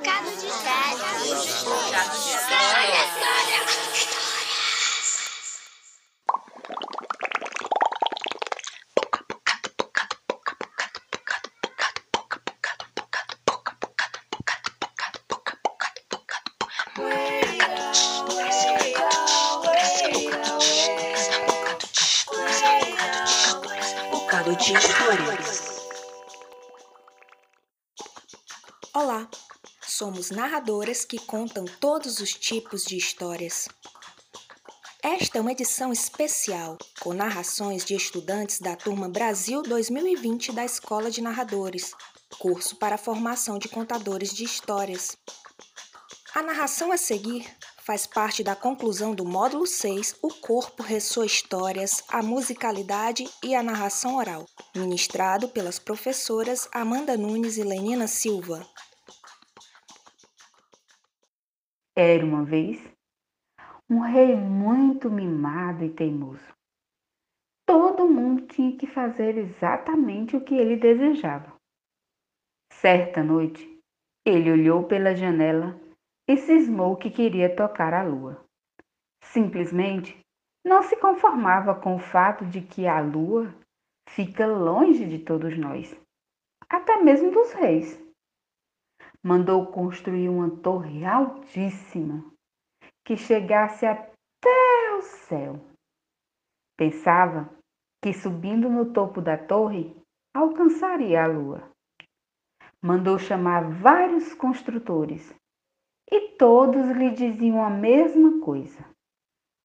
Bocado de. Bocado de histórias. Olá, somos narradoras que contam todos os tipos de histórias. Esta é uma edição especial com narrações de estudantes da turma Brasil 2020 da Escola de Narradores, curso para a formação de contadores de histórias. A narração a seguir faz parte da conclusão do módulo 6, O Corpo Ressoa Histórias, a Musicalidade e a Narração Oral, ministrado pelas professoras Amanda Nunes e Lenina Silva. Era uma vez um rei muito mimado e teimoso. Todo mundo tinha que fazer exatamente o que ele desejava. Certa noite, ele olhou pela janela e cismou que queria tocar a lua. Simplesmente não se conformava com o fato de que a lua fica longe de todos nós, até mesmo dos reis. Mandou construir uma torre altíssima que chegasse até o céu. Pensava que subindo no topo da torre alcançaria a lua. Mandou chamar vários construtores e todos lhe diziam a mesma coisa.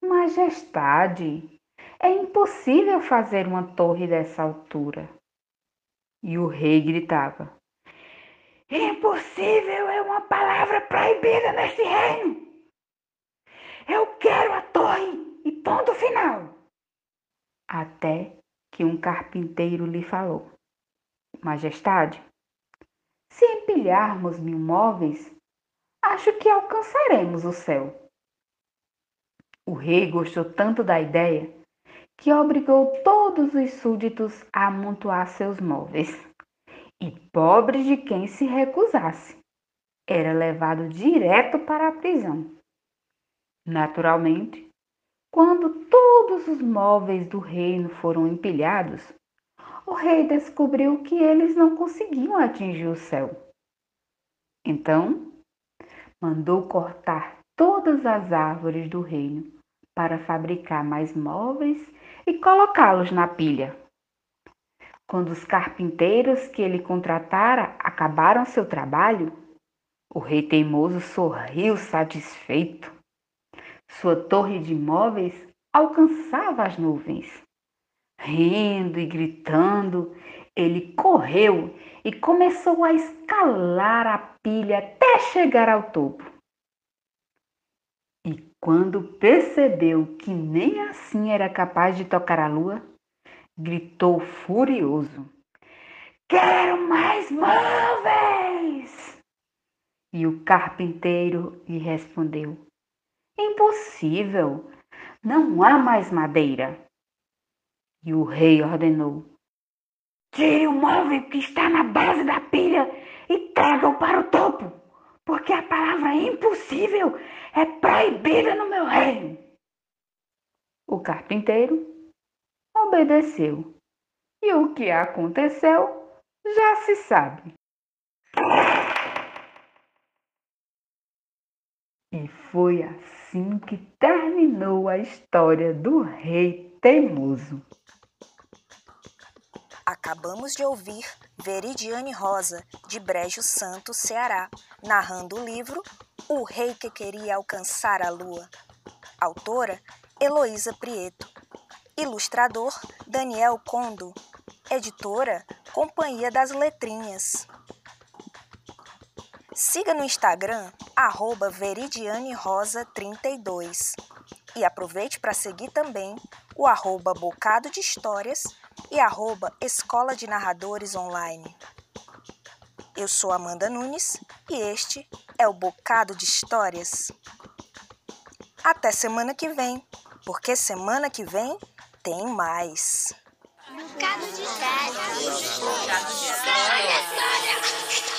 Majestade, é impossível fazer uma torre dessa altura. E o rei gritava: Impossível é uma palavra proibida neste reino. Eu quero a torre e ponto final. Até que um carpinteiro lhe falou: Majestade, se empilharmos mil móveis, acho que alcançaremos o céu. O rei gostou tanto da ideia que obrigou todos os súditos a amontoar seus móveis. E pobre de quem se recusasse, era levado direto para a prisão. Naturalmente, quando todos os móveis do reino foram empilhados, o rei descobriu que eles não conseguiam atingir o céu. Então, mandou cortar todas as árvores do reino para fabricar mais móveis e colocá-los na pilha. Quando os carpinteiros que ele contratara acabaram seu trabalho, o rei teimoso sorriu satisfeito. Sua torre de móveis alcançava as nuvens. Rindo e gritando, ele correu e começou a escalar a pilha até chegar ao topo. E quando percebeu que nem assim era capaz de tocar a lua, gritou furioso: Quero mais móveis! E o carpinteiro lhe respondeu: Impossível, não há mais madeira. E o rei ordenou: Tire o móvel que está na base da pilha e traga-o para o topo, porque a palavra impossível é proibida no meu reino. O carpinteiro obedeceu, e o que aconteceu já se sabe. E foi assim que terminou a história do rei teimoso. Acabamos de ouvir Veridiane Rosa, de Brejo Santo, Ceará, narrando o livro O Rei que Queria Alcançar a Lua. Autora Heloísa Prieto. Ilustrador Daniel Condo. Editora Companhia das Letrinhas. Siga no Instagram, arroba veridianerosa32. E aproveite para seguir também o arroba Bocado de Histórias e arroba Escola de Narradores Online. Eu sou Amanda Nunes e este é o Bocado de Histórias. Até semana que vem, porque semana que vem tem mais. Bocado de histórias. Bocado de histórias.